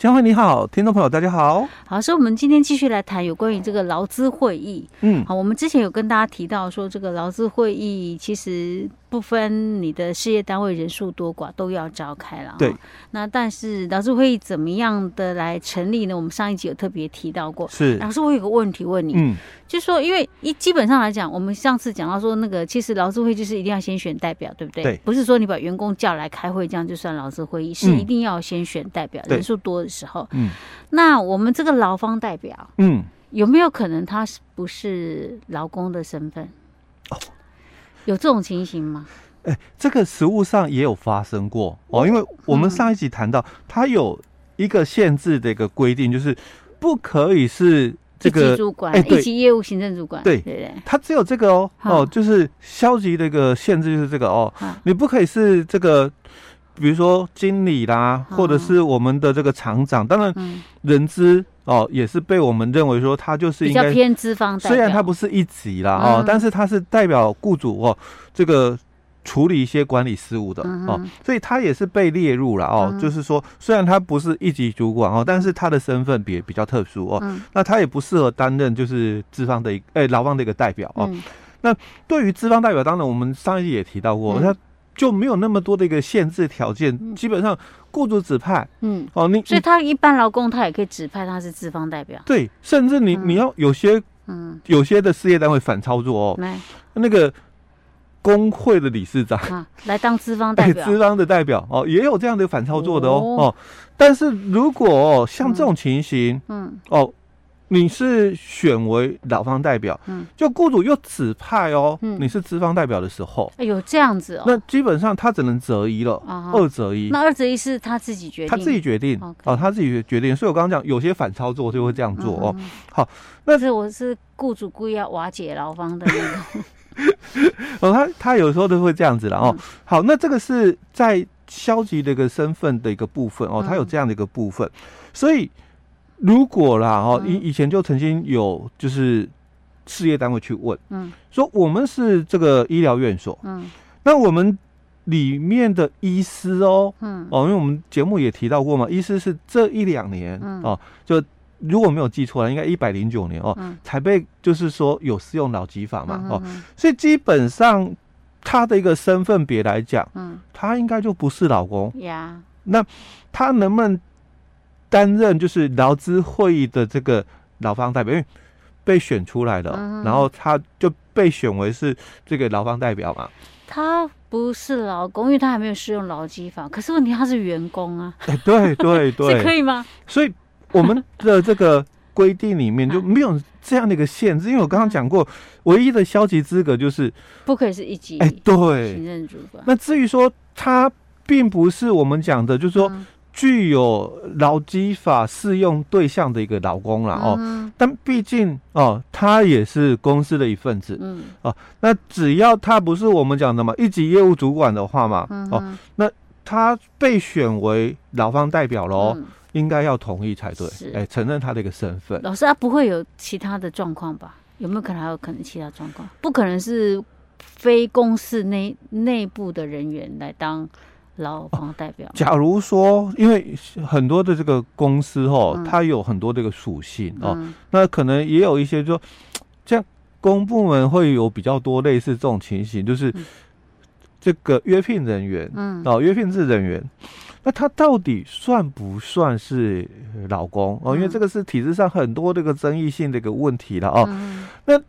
江慧你好，听众朋友大家好。好，所以我们今天继续来谈有关于这个劳资会议。嗯，好，我们之前有跟大家提到说，这个劳资会议其实不分你的事业单位人数多寡都要召开了。对。那但是劳资会议怎么样的来成立呢？我们上一集有特别提到过。是。老师，我有个问题问你。嗯。就是说，因为一基本上来讲，我们上次讲到说，那个其实劳资会就是一定要先选代表，对不对？对。不是说你把员工叫来开会，这样就算劳资会议，是一定要先选代表，人数多的时候。嗯。那我们这个劳方代表，嗯，有没有可能他是不是劳工的身份？哦，有这种情形吗？哎，这个实务上也有发生过哦，因为我们上一集谈到，他有一个限制的一个规定，就是不可以是这个主管，一级业务行政主管，对对对，它只有这个哦哦，就是消极的一个限制就是这个哦，你不可以是这个。比如说经理啦，或者是我们的这个厂长，当然人资哦也是被我们认为说他就是应该比较偏资方，虽然他不是一级啦哦，但是他是代表雇主哦，这个处理一些管理事务的哦，所以他也是被列入了哦，就是说虽然他不是一级主管哦，但是他的身份比比较特殊哦，那他也不适合担任就是资方的一哎劳方的一个代表哦。那对于资方代表，当然我们上一集也提到过他。就没有那么多的一个限制条件，基本上雇主指派，嗯，哦，你所以他一般劳工他也可以指派他是资方代表，对，甚至你你要有些，嗯，有些的事业单位反操作哦，没那个工会的理事长啊来当资方代表，资方的代表哦，也有这样的反操作的哦哦，但是如果像这种情形，嗯。哦。你是选为劳方代表，嗯，就雇主又指派哦，嗯，你是资方代表的时候，哎呦，这样子哦，那基本上他只能择一了，二择一。那二择一是他自己决定，他自己决定哦，他自己决定。所以我刚刚讲有些反操作就会这样做哦。好，那是我是雇主故意要瓦解劳方的那种，哦，他他有时候都会这样子了哦。好，那这个是在消极的一个身份的一个部分哦，他有这样的一个部分，所以。如果啦，哦，以以前就曾经有就是事业单位去问，嗯，说我们是这个医疗院所，嗯，那我们里面的医师哦，嗯，哦，因为我们节目也提到过嘛，医师是这一两年，嗯，哦，就如果没有记错了，应该一百零九年哦，才被就是说有适用劳基法嘛，哦，所以基本上他的一个身份别来讲，嗯，他应该就不是老公。呀，那他能不能？担任就是劳资会议的这个劳方代表，因为被选出来了，嗯、然后他就被选为是这个劳方代表嘛。他不是劳工，因为他还没有适用劳基法。可是问题他是员工啊。哎，对对对，这可以吗？所以我们的这个规定里面就没有这样的一个限制，因为我刚刚讲过，唯一的消极资格就是不可以是一级。哎，对，行政主管。那至于说他并不是我们讲的，就是说。嗯具有劳基法适用对象的一个劳工了哦，嗯、但毕竟哦，他也是公司的一份子，嗯哦，那只要他不是我们讲的嘛，一级业务主管的话嘛，嗯、哦，那他被选为劳方代表喽，嗯、应该要同意才对，哎承认他的一个身份。老师，他不会有其他的状况吧？有没有可能还有可能其他状况？不可能是非公司内内部的人员来当。劳方代表，假如说，因为很多的这个公司哦，嗯、它有很多这个属性哦，嗯、那可能也有一些说，像公部门会有比较多类似这种情形，就是这个约聘人员，嗯，哦，约聘制人员，那他到底算不算是老公？哦？因为这个是体制上很多这个争议性的一个问题了哦。嗯、那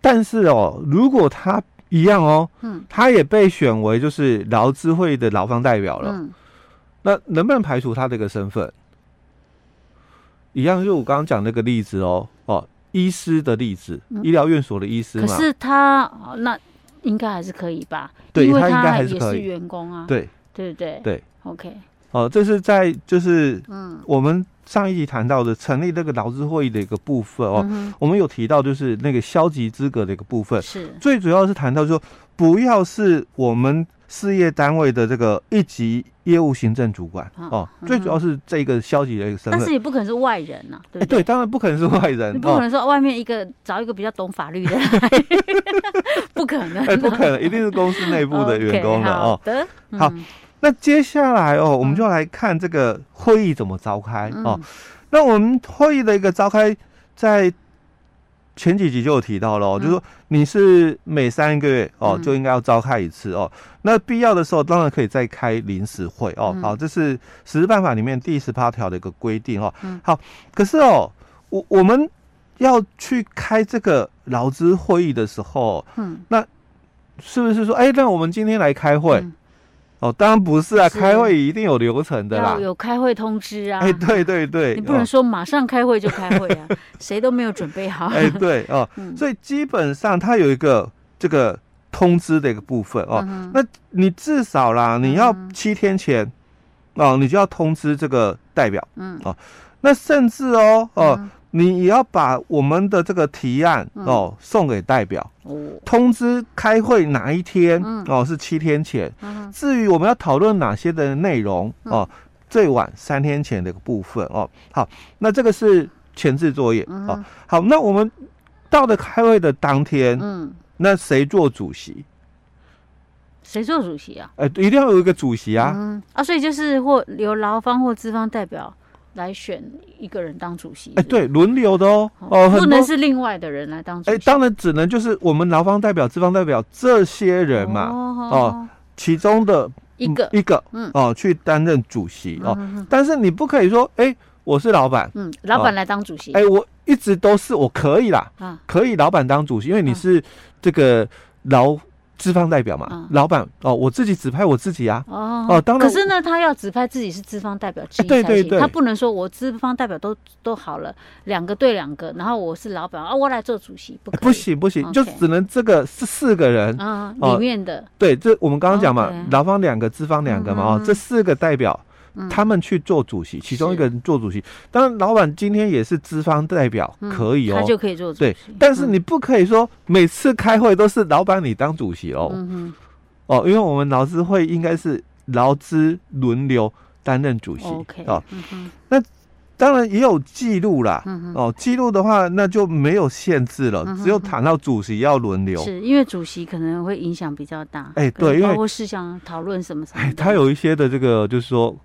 但是哦，如果他一样哦，嗯，他也被选为就是劳资会的劳方代表了，嗯，那能不能排除他这个身份？一样，就我刚刚讲那个例子哦，哦，医师的例子，嗯、医疗院所的医师嘛，可是他那应该还是可以吧？对，因为他应该还是可以，也是员工啊，对，对不对？对，OK。哦，这是在就是嗯，我们上一集谈到的成立这个劳资会议的一个部分哦，嗯、我们有提到就是那个消极资格的一个部分，是。最主要是谈到说不要是我们事业单位的这个一级业务行政主管哦最主要是这个消极的一个身份。但是也不可能是外人呐、对对？当然不可能是外人，你不可哦，能说外面一个找一个比较懂法律的，不可能，哎，不可能，一定是公司内部的 员工的哦。的，好嗯那接下来哦，我们就来看这个会议怎么召开哦。嗯那我们会议的一个召开，在前几集就有提到了哦，嗯就是说你是每三个月哦嗯就应该要召开一次哦。那必要的时候当然可以再开临时会哦。嗯好，这是实施办法里面第十八条的一个规定哦嗯。好，可是哦，我我们要去开这个劳资会议的时候，嗯，那是不是说，哎，那我们今天来开会？嗯哦，当然不是啊，是开会一定有流程的啦要。有开会通知啊。哎，对对对，你不能哦说马上开会就开会啊，谁都没有准备好。哎，对哦，嗯所以基本上它有一个这个通知的一个部分哦。嗯那你至少啦，你要嗯七天前哦，你就要通知这个代表。嗯那甚至哦哦，嗯你也要把我们的这个提案嗯哦送给代表，哦，通知开会哪一天嗯哦，是七天前。嗯至于我们要讨论哪些的内容嗯哦，最晚三天前的一个部分哦。好，那这个是前置作业哦。好，那我们到了开会的当天，嗯，那谁做主席？谁做主席啊？呃，一定要有一个主席啊。嗯啊，所以就是或由劳方或资方代表来选一个人当主席。哎，对，轮流的哦。哦。不能是另外的人来当主哎，席。当然只能就是我们劳方代表、资方代表这些人嘛，哦，其中的一个一个嗯哦去担任主席哦。嗯但是你不可以说，哎，我是老板，嗯，老板来当主席。哎，我一直都是我可以啦，啊，可以老板当主席，因为你嗯是这个劳资方代表嘛嗯，老板哦，我自己指派我自己啊。哦哦当然可是呢，他要指派自己是资方代表之一才对对对。他不能说我资方代表都都好了，两个对两个，然后我是老板啊，我来做主席，不可不，行不行就只能这个是四个人。嗯，哦里面的。对，这我们刚刚讲嘛劳方两个，资方两个嘛，哦嗯，这四个代表嗯他们去做主席，其中一个人做主席。当然，老板今天也是资方代表，嗯可以哦。他就可以做主对席，，但是你不可以说每次开会都是老板你当主席哦。嗯哦，因为我们劳资会应该是劳资轮流担任主席，OK，哦。嗯哼，当然也有记录啦。哦，记录的话那就没有限制了只有谈到主席要轮流。是因为主席可能会影响比较大，哎对因为包括事项讨论什么什么哎，的，他有一些的这个就是说，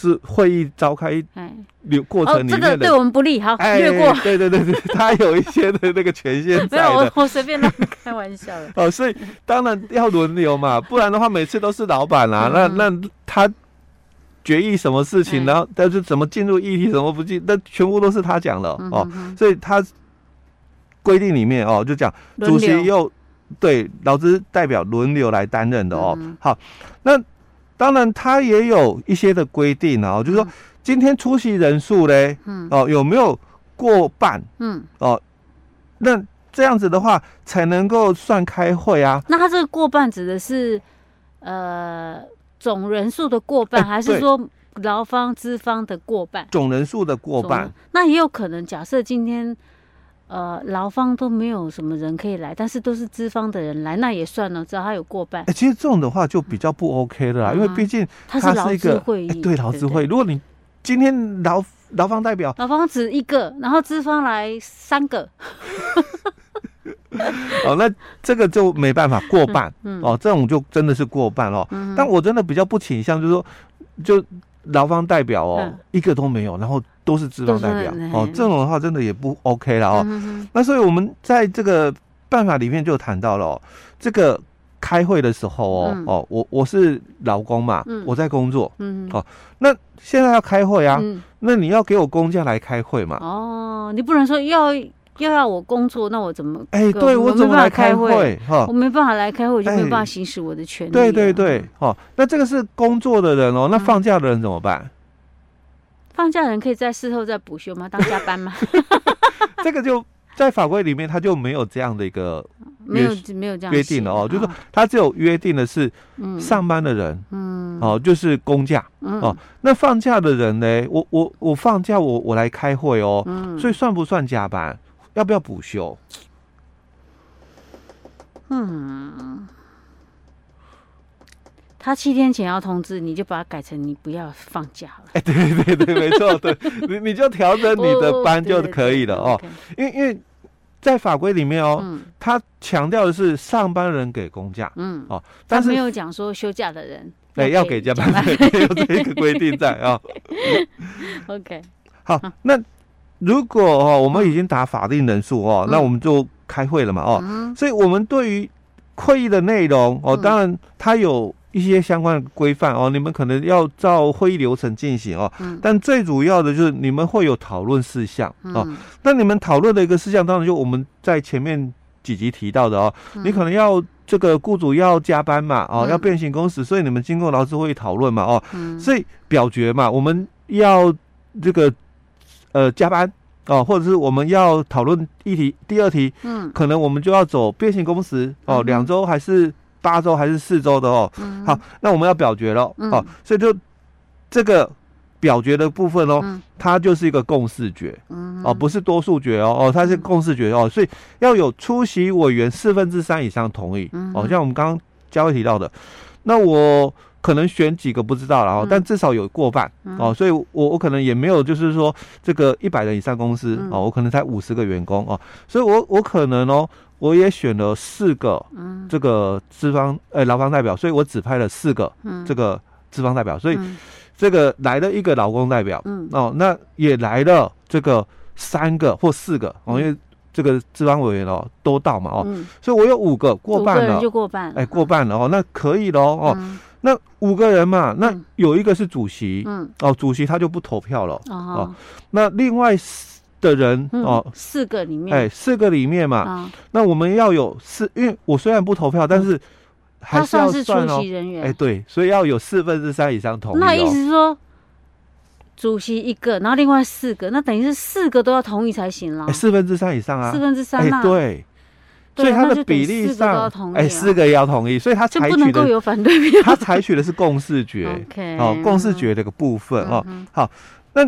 是会议召开哎，流过哦程，里面的这个对我们不利，好哎，略过，对对对对，他有一些的那个权限没在有，我我随便乱开玩笑的，哦，所以当然要轮流嘛，不然的话每次都是老板啦、嗯。那那他决议什么事情，哎。然后但是怎么进入议题，怎么不进，那全部都是他讲的哦，所以他规定里面哦就讲轮主席又对劳资代表轮流来担任的哦。嗯。好，那当然他也有一些的规定啊、哦，就是说嗯今天出席人数嘞，嗯哦有没有过半？嗯，哦，那这样子的话才能够算开会啊。那他这个过半指的是呃总人数的过半，哎还是说劳方资方的过半？总人数的过半，那也有可能，假设今天呃劳方都没有什么人可以来，但是都是资方的人来，那也算了，只要他有过半哎、，其实这种的话就比较不 OK 的啦，嗯因为毕竟他是一个资会议，哎对劳资不会，如果你今天劳劳方代表劳方只一个，然后资方来三个，哦，那这个就没办法过半、嗯，哦，这种就真的是过半哦。嗯但我真的比较不倾向，就是说，就劳方代表哦、嗯。一个都没有，然后都是资方代表哦嗯，这种的话真的也不 OK 了哦。嗯那所以我们在这个办法里面就谈到了、哦，这个开会的时候哦，嗯。哦，我我是劳工嘛，嗯。我在工作，嗯哦那现在要开会啊，嗯。那你要给我工价来开会嘛？哦，你不能说要又要我工作，那我怎么？哎、对我我怎么来开会会？哈、我没办法来开会，我就没有办法哎行使我的权利、啊对对对，，哦，那这个是工作的人哦，那嗯放假的人怎么办？放假人可以在事后再补休吗？当加班吗？这个就在法规里面，他就没有这样的一个没有没有这样约定了哦，写就是说他只有约定的是嗯上班的人、嗯哦，就是公假。嗯哦那放假的人呢？我我我放假我我来开会哦，嗯所以算不算加班？要不要补休？嗯，他七天前要通知，你就把它改成你不要放假了。哎，对对对，没错，对，你你就调整你的班就可以了哦。因为因为在法规里面哦，他强调的是上班人给公假，嗯哦，但是没有讲说休假的人哎要给加班费，有这个规定在啊。OK，好，那如果哦我们已经打法定人数哦，那我们就开会了嘛哦，所以我们对于会议的内容哦，当然它有。一些相关的规范哦，你们可能要照会议流程进行哦。嗯。但最主要的就是你们会有讨论事项哦。那你们讨论的一个事项，当然就我们在前面几集提到的哦。你可能要这个雇主要加班嘛，哦，要变形工时，所以你们经过劳资会议讨论嘛，哦。所以表决嘛，我们要这个呃加班哦，或者是我们要讨论议题第二题，嗯，可能我们就要走变形工时哦，两周还是。八周还是四周的哦，嗯、好，那我们要表决了，嗯、哦，所以就这个表决的部分哦，嗯、它就是一个共识决，嗯、哦，不是多数决哦，哦，它是共识决哦，所以要有出席委员四分之三以上同意，嗯、哦，像我们刚刚嘉惠提到的，那我可能选几个不知道了哦，嗯、但至少有过半，嗯、哦，所以我我可能也没有就是说这个一百人以上公司，嗯、哦，我可能才五十个员工哦，所以我我可能哦。我也选了四个，这个资方呃劳方代表，所以我只派了四个，这个资方代表，所以这个来了一个劳工代表，哦，那也来了这个三个或四个哦，因为这个资方委员哦都到嘛哦，所以我有五个过半了，就过半，哎过半了哦，那可以了哦，那五个人嘛，那有一个是主席，嗯。哦主席他就不投票了哦，那另外。的人哦，四个里面，哎，四个里面嘛，那我们要有四，因为我虽然不投票，但是还是要算出席人员，哎，对，所以要有四分之三以上同意。那意思是说，主席一个，然后另外四个，那等于是四个都要同意才行了。四分之三以上啊，四分之三，哎，对，所以它的比例上，哎，四个也要同意，所以他采取的有反对票，他采取的是共识决，哦，共识决的一个部分哦，好，那。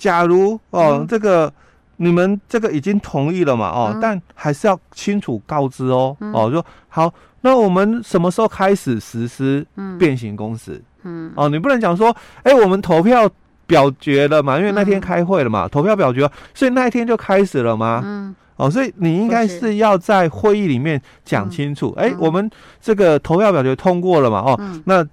假如哦，这个你们这个已经同意了嘛？哦，但还是要清楚告知哦。哦，说好，那我们什么时候开始实施变形公司？嗯，哦，你不能讲说，哎，我们投票表决了嘛？因为那天开会了嘛，投票表决，所以那一天就开始了吗？嗯，哦，所以你应该是要在会议里面讲清楚，哎，我们这个投票表决通过了嘛？哦，那。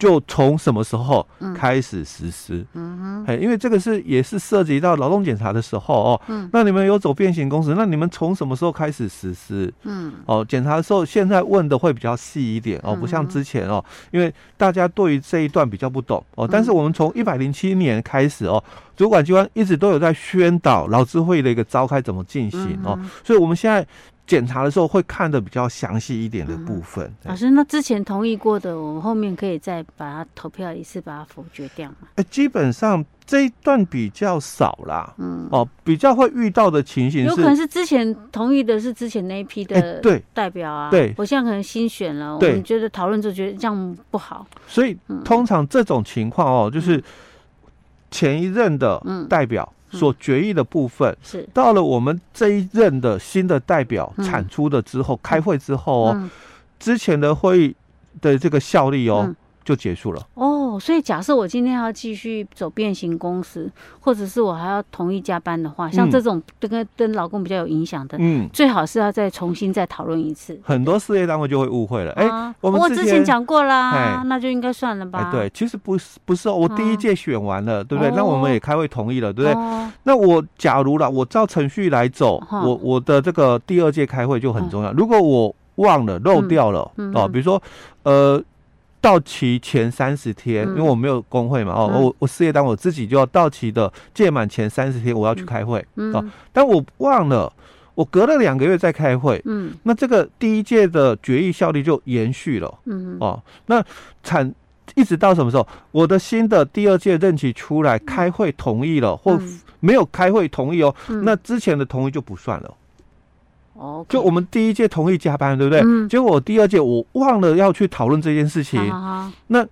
就从什么时候开始实施？嗯哼，哎，因为这个是也是涉及到劳动检查的时候哦。嗯，那你们有走变形工时，那你们从什么时候开始实施？嗯，哦，检查的时候现在问的会比较细一点哦，不像之前哦，因为大家对于这一段比较不懂哦。但是我们从一百零七年开始哦，主管机关一直都有在宣导劳资会的一个召开怎么进行哦，所以我们现在。检查的时候会看的比较详细一点的部分。嗯、老师，那之前同意过的，我们后面可以再把它投票一次，把它否决掉吗？哎、欸，基本上这一段比较少啦。嗯，哦，比较会遇到的情形是，有可能是之前同意的是之前那一批的对代表啊。对，我现在可能新选了，我们觉得讨论就觉得这样不好。所以通常这种情况哦，就是前一任的代表。嗯所决议的部分是。到了我们这一任的新的代表产出的之后，开会之后哦，之前的会议的这个效力哦就结束了哦。所以假设我今天要继续走变形公司，或者是我还要同意加班的话，像这种跟跟老公比较有影响的，嗯，最好是要再重新再讨论一次。很多事业单位就会误会了，哎，我们之前讲过啦，那就应该算了吧？哎，对，其实不是不是哦，我第一届选完了，对不对？那我们也开会同意了，对不对？那我假如了，我照程序来走，我我的这个第二届开会就很重要。如果我忘了漏掉了哦，比如说呃。到期前三十天，因为我没有工会嘛，哦，我我事业单位我自己就要到期的届满前三十天，我要去开会，哦，但我忘了，我隔了两个月再开会，嗯，那这个第一届的决议效力就延续了，嗯，哦，那产一直到什么时候？我的新的第二届任期出来，开会同意了，或没有开会同意哦，那之前的同意就不算了。哦，就我们第一届同意加班，对不对？嗯。结果我第二届我忘了要去讨论这件事情。那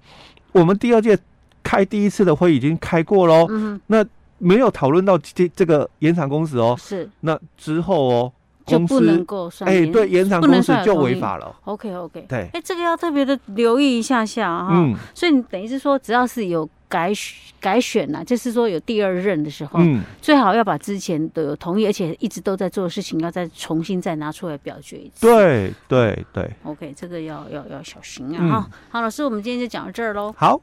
我们第二届开第一次的会已经开过喽。嗯那没有讨论到这这个延长工时哦。是。那之后哦，就不能够算。哎，对，延长工时就违法了。OK OK，对，哎，这个要特别的留意一下下哈。嗯，所以你等于是说，只要是有。改选改选呐，就是说有第二任的时候，嗯，最好要把之前的有同意，而且一直都在做的事情，要再重新再拿出来表决一次。对对对。OK，这个要要要小心啊！哈、嗯，好，老师，我们今天就讲到这儿喽。好。